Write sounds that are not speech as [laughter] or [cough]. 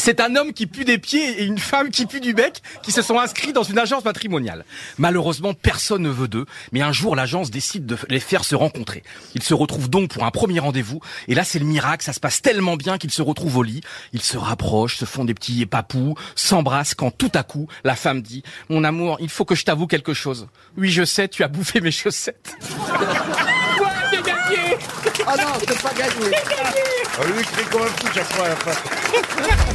C'est un homme qui pue des pieds et une femme qui pue du bec qui se sont inscrits dans une agence matrimoniale. Malheureusement, personne ne veut d'eux, mais un jour, l'agence décide de les faire se rencontrer. Ils se retrouvent donc pour un premier rendez-vous, et là, c'est le miracle, ça se passe tellement bien qu'ils se retrouvent au lit. Ils se rapprochent, se font des petits papous, s'embrassent quand tout à coup, la femme dit « Mon amour, il faut que je t'avoue quelque chose. Oui, je sais, tu as bouffé mes chaussettes. [laughs] » Ouais, j'ai gagné Oh non, c'est pas gagné. Lui ah crie comme un fou chaque fois. [laughs]